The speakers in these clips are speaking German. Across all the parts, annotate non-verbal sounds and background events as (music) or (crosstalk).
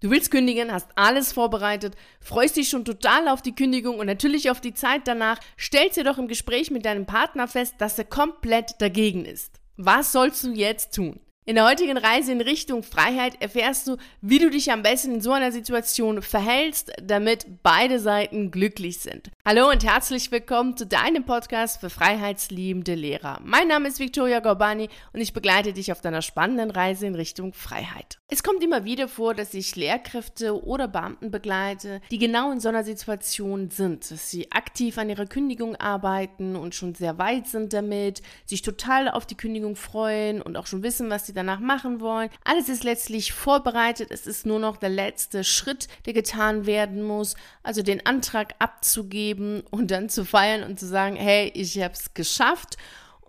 Du willst kündigen, hast alles vorbereitet, freust dich schon total auf die Kündigung und natürlich auf die Zeit danach, stellst dir doch im Gespräch mit deinem Partner fest, dass er komplett dagegen ist. Was sollst du jetzt tun? In der heutigen Reise in Richtung Freiheit erfährst du, wie du dich am besten in so einer Situation verhältst, damit beide Seiten glücklich sind. Hallo und herzlich willkommen zu deinem Podcast für freiheitsliebende Lehrer. Mein Name ist Victoria Gorbani und ich begleite dich auf deiner spannenden Reise in Richtung Freiheit. Es kommt immer wieder vor, dass ich Lehrkräfte oder Beamten begleite, die genau in so einer Situation sind, dass sie aktiv an ihrer Kündigung arbeiten und schon sehr weit sind damit, sich total auf die Kündigung freuen und auch schon wissen, was sie sie danach machen wollen. Alles ist letztlich vorbereitet. Es ist nur noch der letzte Schritt, der getan werden muss. Also den Antrag abzugeben und dann zu feiern und zu sagen, hey, ich habe es geschafft.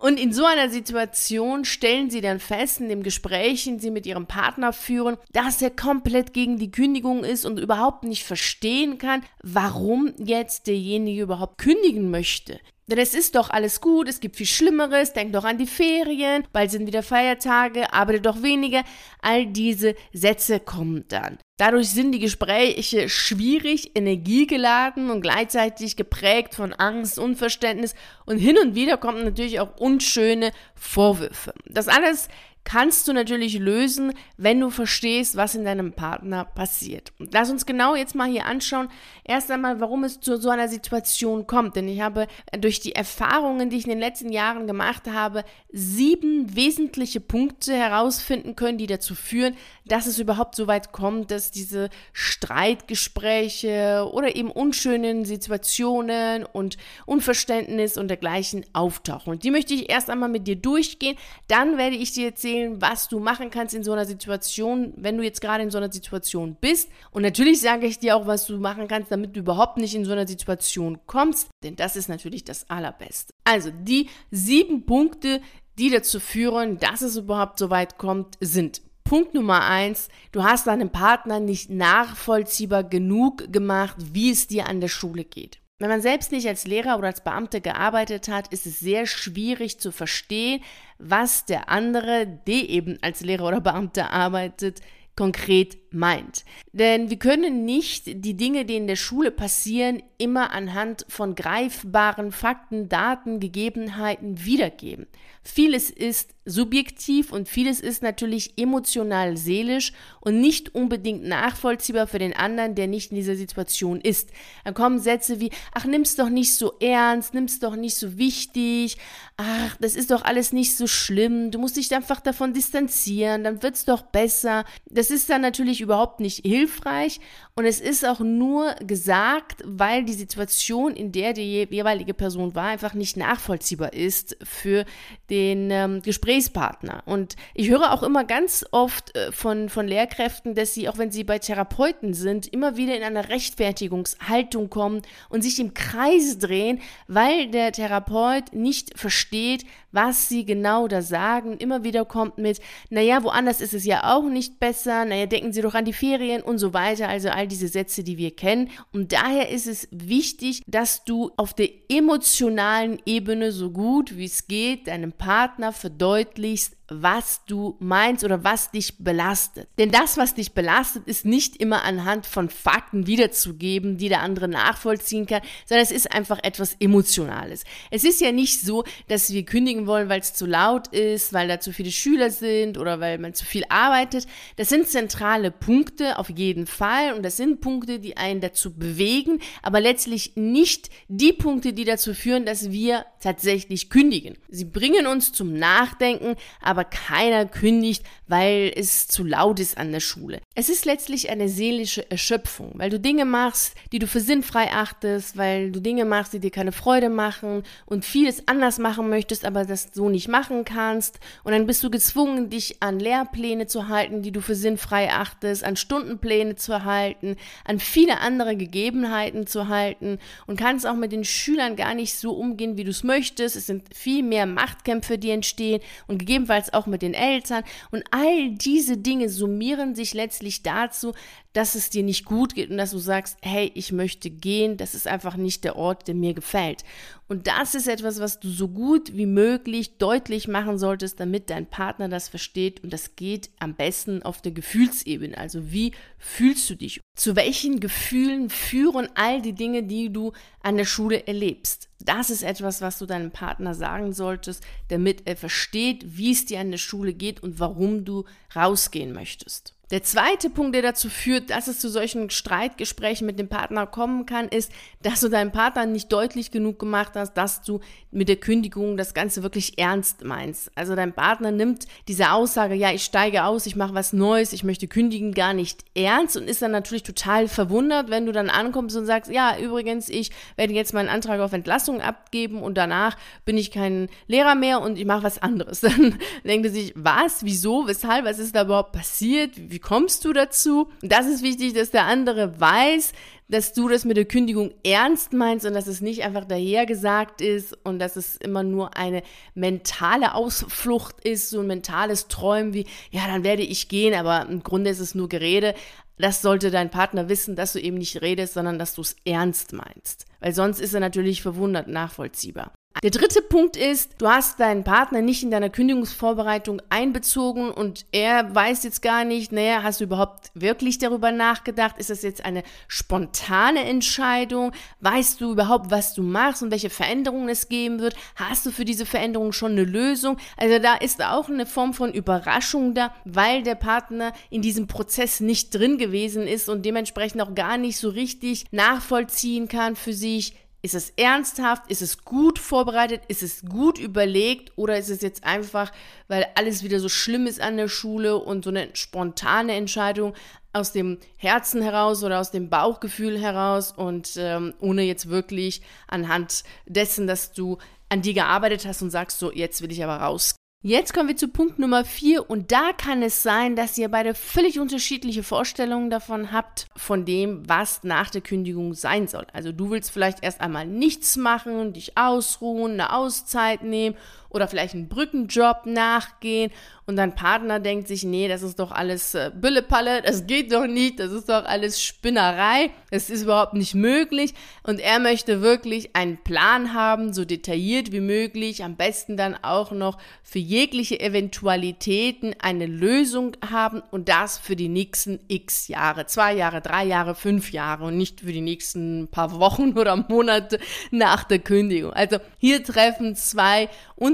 Und in so einer Situation stellen sie dann fest, in dem Gespräch, den sie mit ihrem Partner führen, dass er komplett gegen die Kündigung ist und überhaupt nicht verstehen kann, warum jetzt derjenige überhaupt kündigen möchte. Denn es ist doch alles gut, es gibt viel Schlimmeres, denk doch an die Ferien, bald sind wieder Feiertage, arbeite doch weniger. All diese Sätze kommen dann. Dadurch sind die Gespräche schwierig, energiegeladen und gleichzeitig geprägt von Angst, Unverständnis und hin und wieder kommen natürlich auch unschöne Vorwürfe. Das alles kannst du natürlich lösen, wenn du verstehst, was in deinem Partner passiert. Und lass uns genau jetzt mal hier anschauen, erst einmal, warum es zu so einer Situation kommt. Denn ich habe durch die Erfahrungen, die ich in den letzten Jahren gemacht habe, sieben wesentliche Punkte herausfinden können, die dazu führen, dass es überhaupt so weit kommt, dass diese Streitgespräche oder eben unschönen Situationen und Unverständnis und dergleichen auftauchen. Und die möchte ich erst einmal mit dir durchgehen. Dann werde ich dir erzählen, erzählen, was du machen kannst in so einer Situation, wenn du jetzt gerade in so einer Situation bist. Und natürlich sage ich dir auch, was du machen kannst, damit du überhaupt nicht in so einer Situation kommst, denn das ist natürlich das Allerbeste. Also die sieben Punkte, die dazu führen, dass es überhaupt so weit kommt, sind Punkt Nummer eins, du hast deinem Partner nicht nachvollziehbar genug gemacht, wie es dir an der Schule geht. Wenn man selbst nicht als Lehrer oder als Beamte gearbeitet hat, ist es sehr schwierig zu verstehen, was der andere, der eben als Lehrer oder Beamter arbeitet, konkret meint. Denn wir können nicht die Dinge, die in der Schule passieren, immer anhand von greifbaren Fakten, Daten, Gegebenheiten wiedergeben. Vieles ist subjektiv und vieles ist natürlich emotional seelisch und nicht unbedingt nachvollziehbar für den anderen, der nicht in dieser Situation ist. Dann kommen Sätze wie, ach, nimm's doch nicht so ernst, nimm's doch nicht so wichtig, ach, das ist doch alles nicht so schlimm, du musst dich einfach davon distanzieren, dann wird's doch besser. Das ist dann natürlich überhaupt nicht hilfreich und es ist auch nur gesagt, weil die Situation, in der die jeweilige Person war, einfach nicht nachvollziehbar ist für den ähm, Gesprächspartner. Und ich höre auch immer ganz oft äh, von, von Lehrkräften, dass sie, auch wenn sie bei Therapeuten sind, immer wieder in eine Rechtfertigungshaltung kommen und sich im Kreis drehen, weil der Therapeut nicht versteht, was sie genau da sagen. Immer wieder kommt mit, naja, woanders ist es ja auch nicht besser, naja, denken Sie doch an die Ferien und so weiter. Also all diese Sätze, die wir kennen. Und daher ist es wichtig, dass du auf der emotionalen Ebene so gut wie es geht deinem Partner verdeutlichst, was du meinst oder was dich belastet. Denn das, was dich belastet, ist nicht immer anhand von Fakten wiederzugeben, die der andere nachvollziehen kann, sondern es ist einfach etwas Emotionales. Es ist ja nicht so, dass wir kündigen wollen, weil es zu laut ist, weil da zu viele Schüler sind oder weil man zu viel arbeitet. Das sind zentrale Punkte auf jeden Fall und das sind Punkte, die einen dazu bewegen, aber letztlich nicht die Punkte, die dazu führen, dass wir tatsächlich kündigen. Sie bringen uns zum Nachdenken, aber aber keiner kündigt, weil es zu laut ist an der Schule. Es ist letztlich eine seelische Erschöpfung, weil du Dinge machst, die du für sinnfrei achtest, weil du Dinge machst, die dir keine Freude machen und vieles anders machen möchtest, aber das so nicht machen kannst. Und dann bist du gezwungen, dich an Lehrpläne zu halten, die du für sinnfrei achtest, an Stundenpläne zu halten, an viele andere Gegebenheiten zu halten und kannst auch mit den Schülern gar nicht so umgehen, wie du es möchtest. Es sind viel mehr Machtkämpfe, die entstehen und gegebenenfalls auch mit den Eltern. Und all diese Dinge summieren sich letztlich dazu, dass es dir nicht gut geht und dass du sagst, hey, ich möchte gehen, das ist einfach nicht der Ort, der mir gefällt. Und das ist etwas, was du so gut wie möglich deutlich machen solltest, damit dein Partner das versteht. Und das geht am besten auf der Gefühlsebene. Also wie fühlst du dich? Zu welchen Gefühlen führen all die Dinge, die du an der Schule erlebst? Das ist etwas, was du deinem Partner sagen solltest, damit er versteht, wie es dir an der Schule geht und warum du rausgehen möchtest. Der zweite Punkt, der dazu führt, dass es zu solchen Streitgesprächen mit dem Partner kommen kann, ist, dass du deinem Partner nicht deutlich genug gemacht hast, dass du mit der Kündigung das Ganze wirklich ernst meinst. Also dein Partner nimmt diese Aussage, ja, ich steige aus, ich mache was Neues, ich möchte kündigen, gar nicht ernst und ist dann natürlich total verwundert, wenn du dann ankommst und sagst, ja, übrigens, ich werde jetzt meinen Antrag auf Entlassung abgeben und danach bin ich kein Lehrer mehr und ich mache was anderes. (laughs) Dann denkt er sich, was, wieso, weshalb, was ist da überhaupt passiert, wie kommst du dazu? Das ist wichtig, dass der andere weiß, dass du das mit der Kündigung ernst meinst und dass es nicht einfach dahergesagt ist und dass es immer nur eine mentale Ausflucht ist, so ein mentales Träumen wie, ja, dann werde ich gehen, aber im Grunde ist es nur Gerede. Das sollte dein Partner wissen, dass du eben nicht redest, sondern dass du es ernst meinst. Weil sonst ist er natürlich verwundert nachvollziehbar. Der dritte Punkt ist, du hast deinen Partner nicht in deiner Kündigungsvorbereitung einbezogen und er weiß jetzt gar nicht, naja, hast du überhaupt wirklich darüber nachgedacht? Ist das jetzt eine spontane Entscheidung? Weißt du überhaupt, was du machst und welche Veränderungen es geben wird? Hast du für diese Veränderung schon eine Lösung? Also da ist auch eine Form von Überraschung da, weil der Partner in diesem Prozess nicht drin gewesen ist und dementsprechend auch gar nicht so richtig nachvollziehen kann für sich, ist es ernsthaft? Ist es gut vorbereitet? Ist es gut überlegt? Oder ist es jetzt einfach, weil alles wieder so schlimm ist an der Schule und so eine spontane Entscheidung aus dem Herzen heraus oder aus dem Bauchgefühl heraus und ähm, ohne jetzt wirklich anhand dessen, dass du an dir gearbeitet hast und sagst, so, jetzt will ich aber raus. Jetzt kommen wir zu Punkt Nummer 4 und da kann es sein, dass ihr beide völlig unterschiedliche Vorstellungen davon habt, von dem, was nach der Kündigung sein soll. Also du willst vielleicht erst einmal nichts machen, dich ausruhen, eine Auszeit nehmen oder vielleicht einen Brückenjob nachgehen und dein Partner denkt sich, nee, das ist doch alles äh, Büllepalle, das geht doch nicht, das ist doch alles Spinnerei, das ist überhaupt nicht möglich und er möchte wirklich einen Plan haben, so detailliert wie möglich, am besten dann auch noch für jegliche Eventualitäten eine Lösung haben und das für die nächsten x Jahre, zwei Jahre, drei Jahre, fünf Jahre und nicht für die nächsten paar Wochen (laughs) oder Monate nach der Kündigung. Also hier treffen zwei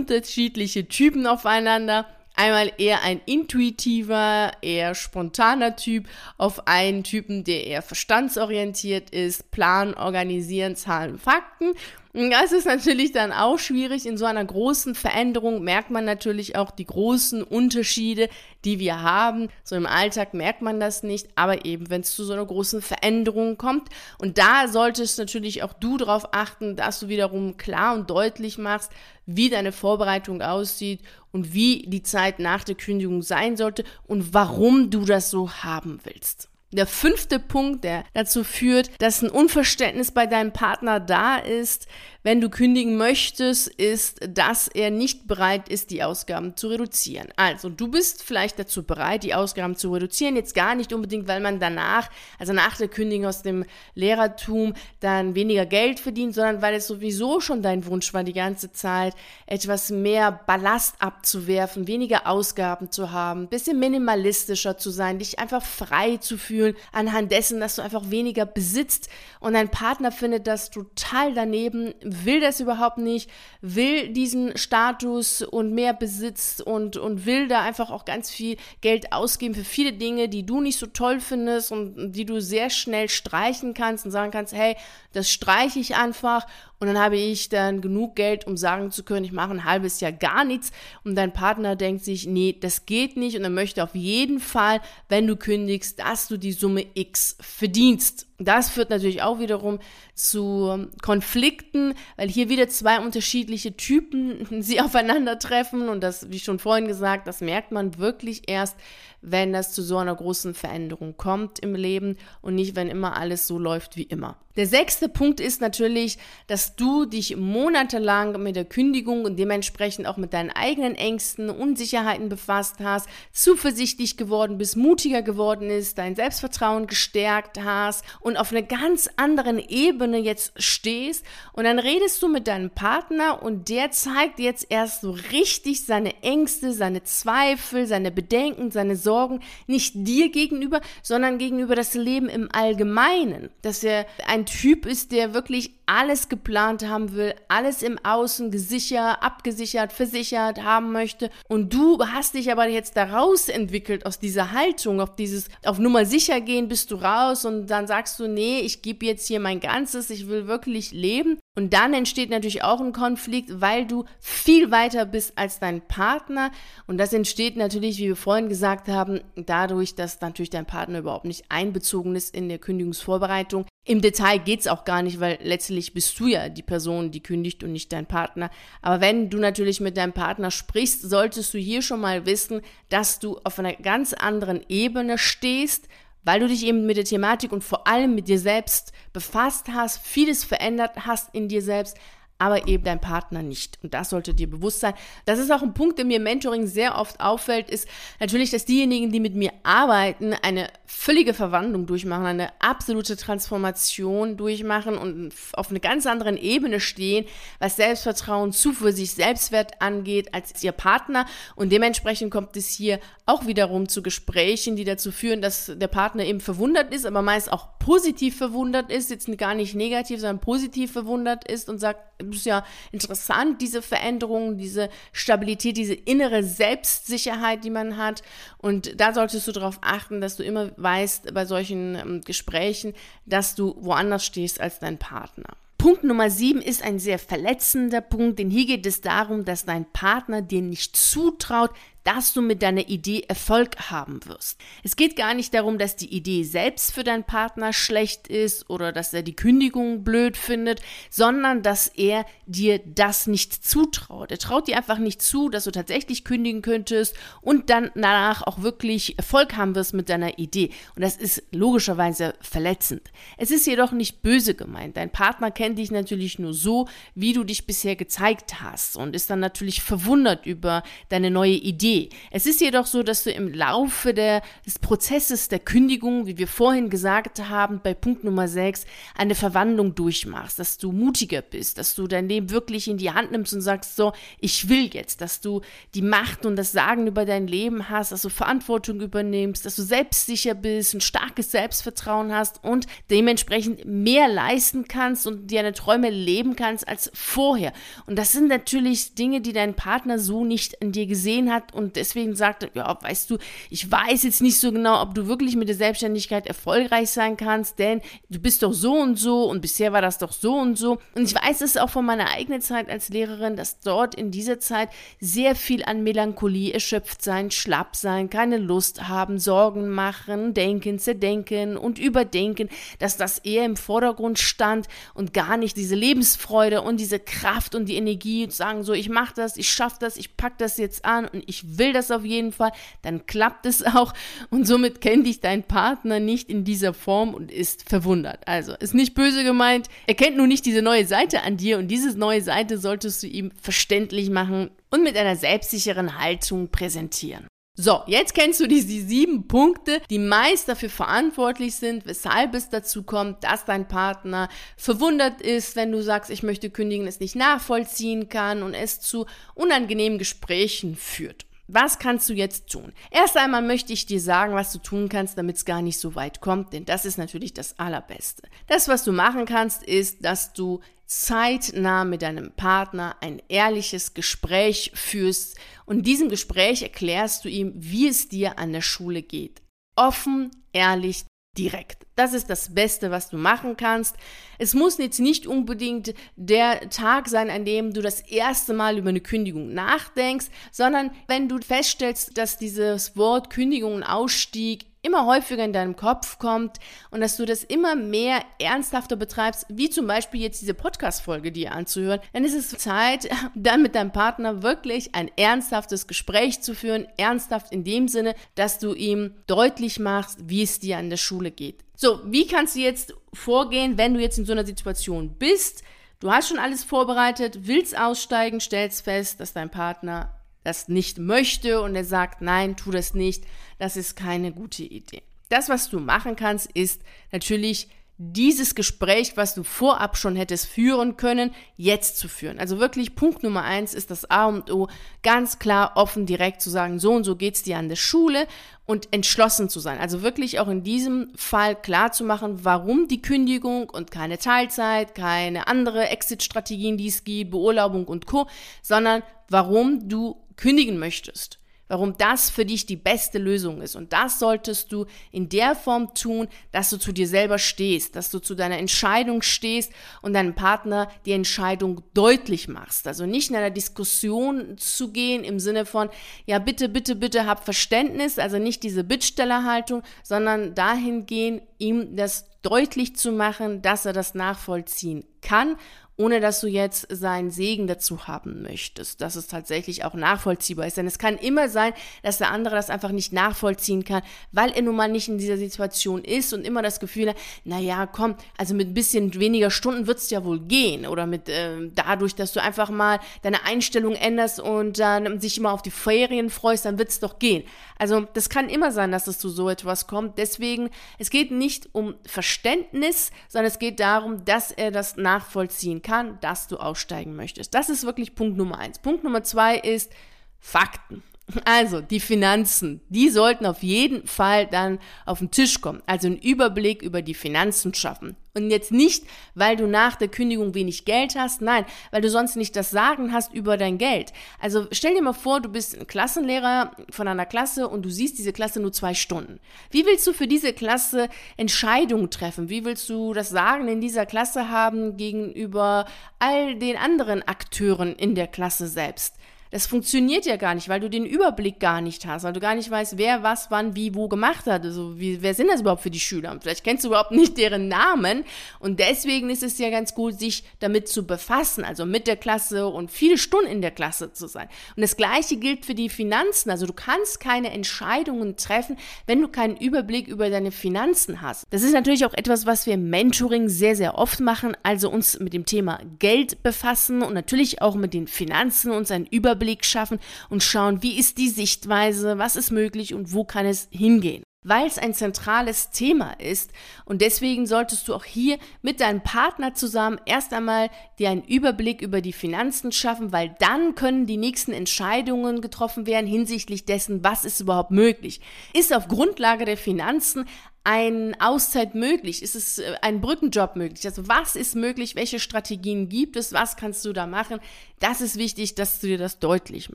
unterschiedliche Typen aufeinander. Einmal eher ein intuitiver, eher spontaner Typ auf einen Typen, der eher verstandsorientiert ist, Plan, Organisieren, Zahlen, Fakten. Das ist natürlich dann auch schwierig. In so einer großen Veränderung merkt man natürlich auch die großen Unterschiede, die wir haben. So im Alltag merkt man das nicht, aber eben, wenn es zu so einer großen Veränderung kommt. Und da solltest natürlich auch du darauf achten, dass du wiederum klar und deutlich machst, wie deine Vorbereitung aussieht und wie die Zeit nach der Kündigung sein sollte und warum du das so haben willst. Der fünfte Punkt, der dazu führt, dass ein Unverständnis bei deinem Partner da ist, wenn du kündigen möchtest, ist, dass er nicht bereit ist, die Ausgaben zu reduzieren. Also du bist vielleicht dazu bereit, die Ausgaben zu reduzieren, jetzt gar nicht unbedingt, weil man danach, also nach der Kündigung aus dem Lehrertum, dann weniger Geld verdient, sondern weil es sowieso schon dein Wunsch war, die ganze Zeit etwas mehr Ballast abzuwerfen, weniger Ausgaben zu haben, bisschen minimalistischer zu sein, dich einfach frei zu fühlen anhand dessen, dass du einfach weniger besitzt und dein Partner findet das total daneben, will das überhaupt nicht, will diesen Status und mehr Besitz und, und will da einfach auch ganz viel Geld ausgeben für viele Dinge, die du nicht so toll findest und die du sehr schnell streichen kannst und sagen kannst, hey, das streiche ich einfach und dann habe ich dann genug Geld, um sagen zu können, ich mache ein halbes Jahr gar nichts und dein Partner denkt sich, nee, das geht nicht und er möchte auf jeden Fall, wenn du kündigst, dass du die Summe X verdienst. Das führt natürlich auch wiederum zu Konflikten, weil hier wieder zwei unterschiedliche Typen (laughs) sie aufeinandertreffen und das, wie schon vorhin gesagt, das merkt man wirklich erst, wenn das zu so einer großen Veränderung kommt im Leben und nicht, wenn immer alles so läuft wie immer. Der sechste Punkt ist natürlich, dass du dich monatelang mit der Kündigung und dementsprechend auch mit deinen eigenen Ängsten, Unsicherheiten befasst hast, zuversichtlich geworden bist, mutiger geworden ist, dein Selbstvertrauen gestärkt hast und auf einer ganz anderen Ebene jetzt stehst. Und dann redest du mit deinem Partner und der zeigt jetzt erst so richtig seine Ängste, seine Zweifel, seine Bedenken, seine Sorgen nicht dir gegenüber, sondern gegenüber das Leben im Allgemeinen, dass er ein Typ ist, der wirklich alles geplant haben will, alles im Außen gesichert, abgesichert, versichert haben möchte. Und du hast dich aber jetzt daraus entwickelt aus dieser Haltung, auf dieses, auf Nummer sicher gehen bist du raus und dann sagst du, nee, ich gebe jetzt hier mein Ganzes, ich will wirklich leben. Und dann entsteht natürlich auch ein Konflikt, weil du viel weiter bist als dein Partner. Und das entsteht natürlich, wie wir vorhin gesagt haben, dadurch, dass natürlich dein Partner überhaupt nicht einbezogen ist in der Kündigungsvorbereitung. Im Detail geht es auch gar nicht, weil letztlich bist du ja die Person, die kündigt und nicht dein Partner. Aber wenn du natürlich mit deinem Partner sprichst, solltest du hier schon mal wissen, dass du auf einer ganz anderen Ebene stehst weil du dich eben mit der Thematik und vor allem mit dir selbst befasst hast, vieles verändert hast in dir selbst, aber eben dein Partner nicht. Und das sollte dir bewusst sein. Das ist auch ein Punkt, der mir im Mentoring sehr oft auffällt, ist natürlich, dass diejenigen, die mit mir arbeiten, eine völlige Verwandlung durchmachen, eine absolute Transformation durchmachen und auf einer ganz anderen Ebene stehen, was Selbstvertrauen, Zuversicht, Selbstwert angeht, als ihr Partner. Und dementsprechend kommt es hier auch wiederum zu Gesprächen, die dazu führen, dass der Partner eben verwundert ist, aber meist auch positiv verwundert ist, jetzt gar nicht negativ, sondern positiv verwundert ist und sagt, ist ja interessant, diese Veränderung, diese Stabilität, diese innere Selbstsicherheit, die man hat. Und da solltest du darauf achten, dass du immer weißt bei solchen ähm, Gesprächen, dass du woanders stehst als dein Partner. Punkt Nummer sieben ist ein sehr verletzender Punkt, denn hier geht es darum, dass dein Partner dir nicht zutraut, dass du mit deiner Idee Erfolg haben wirst. Es geht gar nicht darum, dass die Idee selbst für deinen Partner schlecht ist oder dass er die Kündigung blöd findet, sondern dass er dir das nicht zutraut. Er traut dir einfach nicht zu, dass du tatsächlich kündigen könntest und dann danach auch wirklich Erfolg haben wirst mit deiner Idee. Und das ist logischerweise verletzend. Es ist jedoch nicht böse gemeint. Dein Partner kennt dich natürlich nur so, wie du dich bisher gezeigt hast und ist dann natürlich verwundert über deine neue Idee es ist jedoch so, dass du im Laufe der, des Prozesses der Kündigung, wie wir vorhin gesagt haben, bei Punkt Nummer 6, eine Verwandlung durchmachst, dass du mutiger bist, dass du dein Leben wirklich in die Hand nimmst und sagst, so, ich will jetzt, dass du die Macht und das Sagen über dein Leben hast, dass du Verantwortung übernimmst, dass du selbstsicher bist, ein starkes Selbstvertrauen hast und dementsprechend mehr leisten kannst und deine Träume leben kannst als vorher. Und das sind natürlich Dinge, die dein Partner so nicht in dir gesehen hat und deswegen sagte, ja, weißt du, ich weiß jetzt nicht so genau, ob du wirklich mit der Selbstständigkeit erfolgreich sein kannst, denn du bist doch so und so und bisher war das doch so und so. Und ich weiß es auch von meiner eigenen Zeit als Lehrerin, dass dort in dieser Zeit sehr viel an Melancholie erschöpft sein, schlapp sein, keine Lust haben, Sorgen machen, denken, zerdenken und überdenken, dass das eher im Vordergrund stand und gar nicht diese Lebensfreude und diese Kraft und die Energie sagen so, ich mache das, ich schaffe das, ich packe das jetzt an und ich will das auf jeden Fall, dann klappt es auch und somit kennt dich dein Partner nicht in dieser Form und ist verwundert. Also ist nicht böse gemeint, er kennt nur nicht diese neue Seite an dir und diese neue Seite solltest du ihm verständlich machen und mit einer selbstsicheren Haltung präsentieren. So, jetzt kennst du diese sieben Punkte, die meist dafür verantwortlich sind, weshalb es dazu kommt, dass dein Partner verwundert ist, wenn du sagst, ich möchte kündigen, es nicht nachvollziehen kann und es zu unangenehmen Gesprächen führt. Was kannst du jetzt tun? Erst einmal möchte ich dir sagen, was du tun kannst, damit es gar nicht so weit kommt, denn das ist natürlich das Allerbeste. Das, was du machen kannst, ist, dass du zeitnah mit deinem Partner ein ehrliches Gespräch führst und in diesem Gespräch erklärst du ihm, wie es dir an der Schule geht. Offen, ehrlich, direkt. Das ist das Beste, was du machen kannst. Es muss jetzt nicht unbedingt der Tag sein, an dem du das erste Mal über eine Kündigung nachdenkst, sondern wenn du feststellst, dass dieses Wort Kündigung und Ausstieg immer häufiger in deinem Kopf kommt und dass du das immer mehr ernsthafter betreibst, wie zum Beispiel jetzt diese Podcast-Folge dir anzuhören, dann ist es Zeit, (laughs) dann mit deinem Partner wirklich ein ernsthaftes Gespräch zu führen. Ernsthaft in dem Sinne, dass du ihm deutlich machst, wie es dir an der Schule geht. So, wie kannst du jetzt vorgehen, wenn du jetzt in so einer Situation bist? Du hast schon alles vorbereitet, willst aussteigen, stellst fest, dass dein Partner das nicht möchte und er sagt, nein, tu das nicht, das ist keine gute Idee. Das, was du machen kannst, ist natürlich dieses Gespräch, was du vorab schon hättest führen können, jetzt zu führen. Also wirklich Punkt Nummer eins ist das A und O, ganz klar, offen, direkt zu sagen, so und so geht's dir an der Schule und entschlossen zu sein. Also wirklich auch in diesem Fall klar zu machen, warum die Kündigung und keine Teilzeit, keine andere Exit-Strategien, die es gibt, Beurlaubung und Co., sondern warum du kündigen möchtest warum das für dich die beste Lösung ist. Und das solltest du in der Form tun, dass du zu dir selber stehst, dass du zu deiner Entscheidung stehst und deinem Partner die Entscheidung deutlich machst. Also nicht in einer Diskussion zu gehen im Sinne von, ja, bitte, bitte, bitte hab Verständnis, also nicht diese Bittstellerhaltung, sondern dahingehend, ihm das deutlich zu machen, dass er das nachvollziehen kann ohne dass du jetzt seinen Segen dazu haben möchtest, dass es tatsächlich auch nachvollziehbar ist. Denn es kann immer sein, dass der andere das einfach nicht nachvollziehen kann, weil er nun mal nicht in dieser Situation ist und immer das Gefühl hat, naja, komm, also mit ein bisschen weniger Stunden wird es ja wohl gehen. Oder mit äh, dadurch, dass du einfach mal deine Einstellung änderst und dann sich immer auf die Ferien freust, dann wird es doch gehen. Also das kann immer sein, dass es zu so etwas kommt. Deswegen, es geht nicht um Verständnis, sondern es geht darum, dass er das nachvollziehen kann kann, dass du aussteigen möchtest. Das ist wirklich Punkt Nummer eins. Punkt Nummer zwei ist Fakten. (laughs) Also die Finanzen, die sollten auf jeden Fall dann auf den Tisch kommen. Also einen Überblick über die Finanzen schaffen. Und jetzt nicht, weil du nach der Kündigung wenig Geld hast, nein, weil du sonst nicht das Sagen hast über dein Geld. Also stell dir mal vor, du bist ein Klassenlehrer von einer Klasse und du siehst diese Klasse nur zwei Stunden. Wie willst du für diese Klasse Entscheidungen treffen? Wie willst du das Sagen in dieser Klasse haben gegenüber all den anderen Akteuren in der Klasse selbst? Das funktioniert ja gar nicht, weil du den Überblick gar nicht hast, weil du gar nicht weißt, wer was, wann, wie, wo gemacht hat. Also, wie, wer sind das überhaupt für die Schüler? Und vielleicht kennst du überhaupt nicht deren Namen. Und deswegen ist es ja ganz gut, sich damit zu befassen, also mit der Klasse und viele Stunden in der Klasse zu sein. Und das Gleiche gilt für die Finanzen. Also, du kannst keine Entscheidungen treffen, wenn du keinen Überblick über deine Finanzen hast. Das ist natürlich auch etwas, was wir im Mentoring sehr, sehr oft machen. Also, uns mit dem Thema Geld befassen und natürlich auch mit den Finanzen uns einen Überblick Überblick schaffen und schauen, wie ist die Sichtweise, was ist möglich und wo kann es hingehen weil es ein zentrales Thema ist. Und deswegen solltest du auch hier mit deinem Partner zusammen erst einmal dir einen Überblick über die Finanzen schaffen, weil dann können die nächsten Entscheidungen getroffen werden hinsichtlich dessen, was ist überhaupt möglich. Ist auf Grundlage der Finanzen ein Auszeit möglich? Ist es äh, ein Brückenjob möglich? Also was ist möglich? Welche Strategien gibt es? Was kannst du da machen? Das ist wichtig, dass du dir das deutlich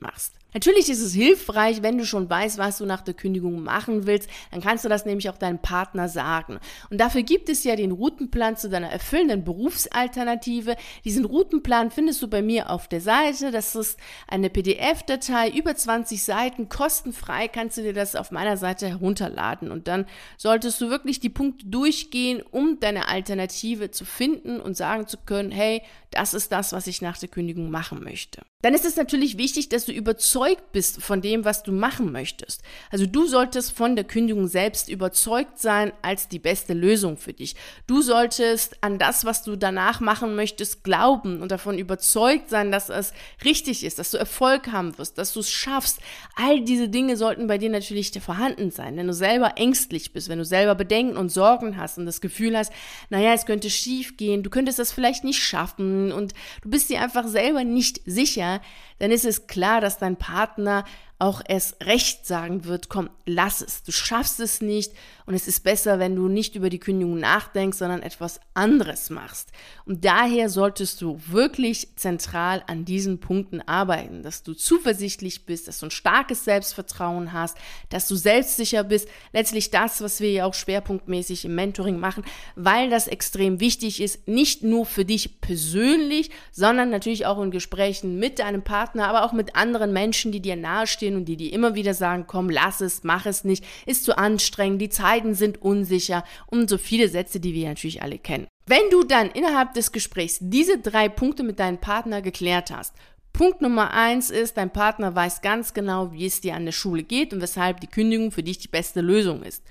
machst. Natürlich ist es hilfreich, wenn du schon weißt, was du nach der Kündigung machen willst, dann kannst du das nämlich auch deinem Partner sagen. Und dafür gibt es ja den Routenplan zu deiner erfüllenden Berufsalternative. Diesen Routenplan findest du bei mir auf der Seite. Das ist eine PDF-Datei, über 20 Seiten, kostenfrei kannst du dir das auf meiner Seite herunterladen. Und dann solltest du wirklich die Punkte durchgehen, um deine Alternative zu finden und sagen zu können, hey, das ist das, was ich nach der Kündigung machen möchte. Dann ist es natürlich wichtig, dass du überzeugt bist von dem, was du machen möchtest. Also du solltest von der Kündigung selbst überzeugt sein als die beste Lösung für dich. Du solltest an das, was du danach machen möchtest, glauben und davon überzeugt sein, dass es richtig ist, dass du Erfolg haben wirst, dass du es schaffst. All diese Dinge sollten bei dir natürlich vorhanden sein. Wenn du selber ängstlich bist, wenn du selber Bedenken und Sorgen hast und das Gefühl hast, naja, es könnte schief gehen, du könntest das vielleicht nicht schaffen und du bist dir einfach selber nicht sicher, dann ist es klar, dass dein Partner auch es recht sagen wird, komm, lass es, du schaffst es nicht und es ist besser, wenn du nicht über die Kündigung nachdenkst, sondern etwas anderes machst. Und daher solltest du wirklich zentral an diesen Punkten arbeiten, dass du zuversichtlich bist, dass du ein starkes Selbstvertrauen hast, dass du selbstsicher bist. Letztlich das, was wir ja auch schwerpunktmäßig im Mentoring machen, weil das extrem wichtig ist, nicht nur für dich persönlich, sondern natürlich auch in Gesprächen mit deinem Partner, aber auch mit anderen Menschen, die dir nahestehen und die dir immer wieder sagen, komm, lass es, mach es nicht, ist zu anstrengend, die Zeiten sind unsicher und so viele Sätze, die wir natürlich alle kennen. Wenn du dann innerhalb des Gesprächs diese drei Punkte mit deinem Partner geklärt hast, Punkt Nummer eins ist, dein Partner weiß ganz genau, wie es dir an der Schule geht und weshalb die Kündigung für dich die beste Lösung ist.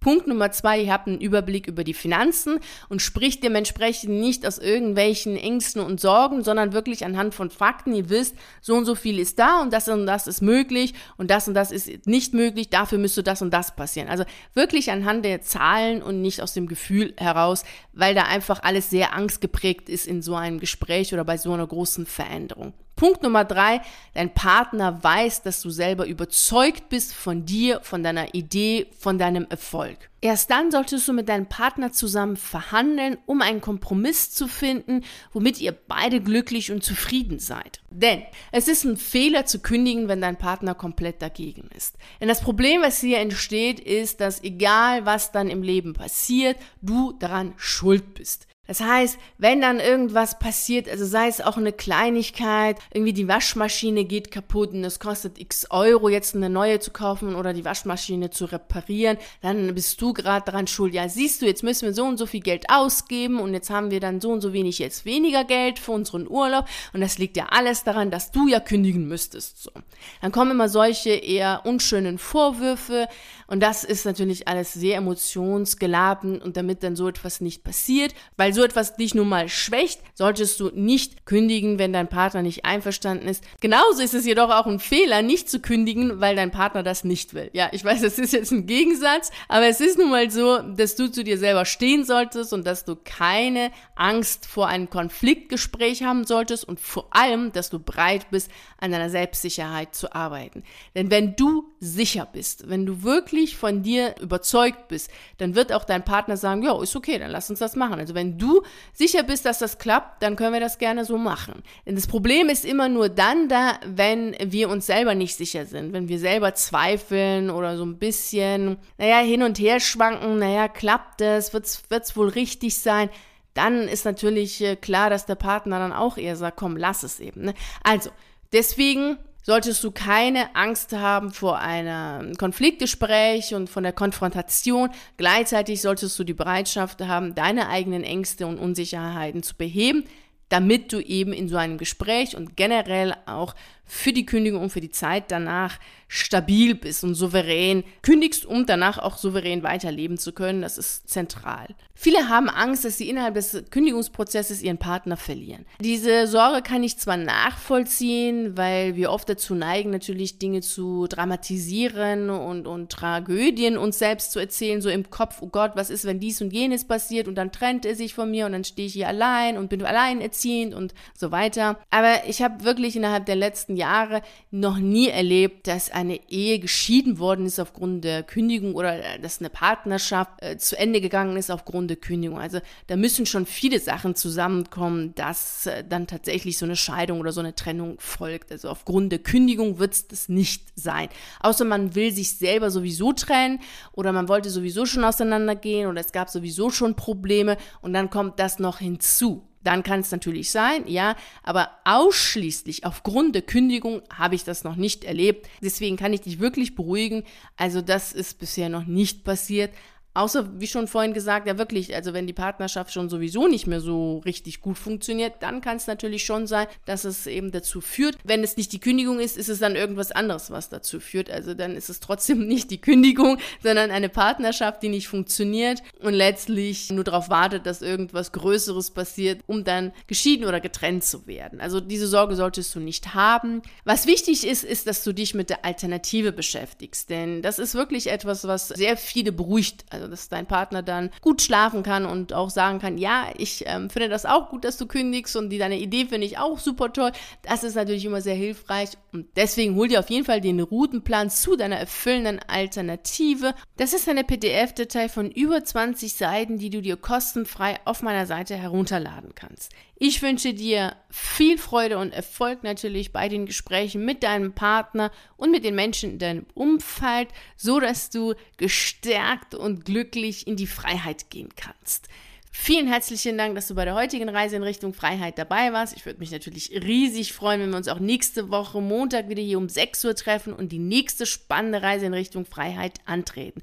Punkt Nummer zwei, ihr habt einen Überblick über die Finanzen und spricht dementsprechend nicht aus irgendwelchen Ängsten und Sorgen, sondern wirklich anhand von Fakten. Ihr wisst, so und so viel ist da und das und das ist möglich und das und das ist nicht möglich, dafür müsste das und das passieren. Also wirklich anhand der Zahlen und nicht aus dem Gefühl heraus, weil da einfach alles sehr angstgeprägt ist in so einem Gespräch oder bei so einer großen Veränderung. Punkt Nummer drei, dein Partner weiß, dass du selber überzeugt bist von dir, von deiner Idee, von deinem Erfolg. Erst dann solltest du mit deinem Partner zusammen verhandeln, um einen Kompromiss zu finden, womit ihr beide glücklich und zufrieden seid. Denn es ist ein Fehler zu kündigen, wenn dein Partner komplett dagegen ist. Denn das Problem, was hier entsteht, ist, dass egal was dann im Leben passiert, du daran schuld bist. Das heißt, wenn dann irgendwas passiert, also sei es auch eine Kleinigkeit, irgendwie die Waschmaschine geht kaputt und es kostet x Euro, jetzt eine neue zu kaufen oder die Waschmaschine zu reparieren, dann bist du gerade daran schuld. Ja, siehst du, jetzt müssen wir so und so viel Geld ausgeben und jetzt haben wir dann so und so wenig jetzt weniger Geld für unseren Urlaub und das liegt ja alles daran, dass du ja kündigen müsstest. So. Dann kommen immer solche eher unschönen Vorwürfe und das ist natürlich alles sehr emotionsgeladen und damit dann so etwas nicht passiert, weil so etwas dich nun mal schwächt, solltest du nicht kündigen, wenn dein Partner nicht einverstanden ist. Genauso ist es jedoch auch ein Fehler, nicht zu kündigen, weil dein Partner das nicht will. Ja, ich weiß, (laughs) das ist jetzt ein Gegensatz, aber es ist nun mal so, dass du zu dir selber stehen solltest und dass du keine Angst vor einem Konfliktgespräch haben solltest und vor allem, dass du bereit bist, an deiner Selbstsicherheit zu arbeiten. Denn wenn du sicher bist, wenn du wirklich von dir überzeugt bist, dann wird auch dein Partner sagen, ja, ist okay, dann lass uns das machen. Also wenn du du sicher bist, dass das klappt, dann können wir das gerne so machen. Denn das Problem ist immer nur dann da, wenn wir uns selber nicht sicher sind, wenn wir selber zweifeln oder so ein bisschen, naja, hin und her schwanken, naja, klappt das, wird es wohl richtig sein, dann ist natürlich äh, klar, dass der Partner dann auch eher sagt, komm, lass es eben. Ne? Also, deswegen solltest du keine Angst haben vor einem Konfliktgespräch und von der Konfrontation. Gleichzeitig solltest du die Bereitschaft haben, deine eigenen Ängste und Unsicherheiten zu beheben, damit du eben in so einem Gespräch und generell auch für die Kündigung und für die Zeit danach stabil bist und souverän kündigst, um danach auch souverän weiterleben zu können. Das ist zentral. Viele haben Angst, dass sie innerhalb des Kündigungsprozesses ihren Partner verlieren. Diese Sorge kann ich zwar nachvollziehen, weil wir oft dazu neigen, natürlich Dinge zu dramatisieren und, und Tragödien uns selbst zu erzählen, so im Kopf, oh Gott, was ist, wenn dies und jenes passiert und dann trennt er sich von mir und dann stehe ich hier allein und bin alleinerziehend und so weiter. Aber ich habe wirklich innerhalb der letzten Jahre noch nie erlebt, dass eine Ehe geschieden worden ist aufgrund der Kündigung oder äh, dass eine Partnerschaft äh, zu Ende gegangen ist aufgrund der Kündigung. Also da müssen schon viele Sachen zusammenkommen, dass äh, dann tatsächlich so eine Scheidung oder so eine Trennung folgt. Also aufgrund der Kündigung wird es das nicht sein. Außer man will sich selber sowieso trennen oder man wollte sowieso schon auseinandergehen oder es gab sowieso schon Probleme und dann kommt das noch hinzu. Dann kann es natürlich sein, ja, aber ausschließlich aufgrund der Kündigung habe ich das noch nicht erlebt. Deswegen kann ich dich wirklich beruhigen. Also das ist bisher noch nicht passiert. Außer, wie schon vorhin gesagt, ja wirklich, also wenn die Partnerschaft schon sowieso nicht mehr so richtig gut funktioniert, dann kann es natürlich schon sein, dass es eben dazu führt. Wenn es nicht die Kündigung ist, ist es dann irgendwas anderes, was dazu führt. Also dann ist es trotzdem (laughs) nicht die Kündigung, sondern eine Partnerschaft, die nicht funktioniert und letztlich nur darauf wartet, dass irgendwas Größeres passiert, um dann geschieden oder getrennt zu werden. Also diese Sorge solltest du nicht haben. Was wichtig ist, ist, dass du dich mit der Alternative beschäftigst, denn das ist wirklich etwas, was sehr viele beruhigt. Also dass dein Partner dann gut schlafen kann und auch sagen kann, ja, ich ähm, finde das auch gut, dass du kündigst und die, deine Idee finde ich auch super toll. Das ist natürlich immer sehr hilfreich und deswegen hol dir auf jeden Fall den Routenplan zu deiner erfüllenden Alternative. Das ist eine PDF-Datei von über 20 Seiten, die du dir kostenfrei auf meiner Seite herunterladen kannst. Ich wünsche dir viel Freude und Erfolg natürlich bei den Gesprächen mit deinem Partner und mit den Menschen in deinem Umfeld, so dass du gestärkt und glücklich in die Freiheit gehen kannst. Vielen herzlichen Dank, dass du bei der heutigen Reise in Richtung Freiheit dabei warst. Ich würde mich natürlich riesig freuen, wenn wir uns auch nächste Woche Montag wieder hier um 6 Uhr treffen und die nächste spannende Reise in Richtung Freiheit antreten.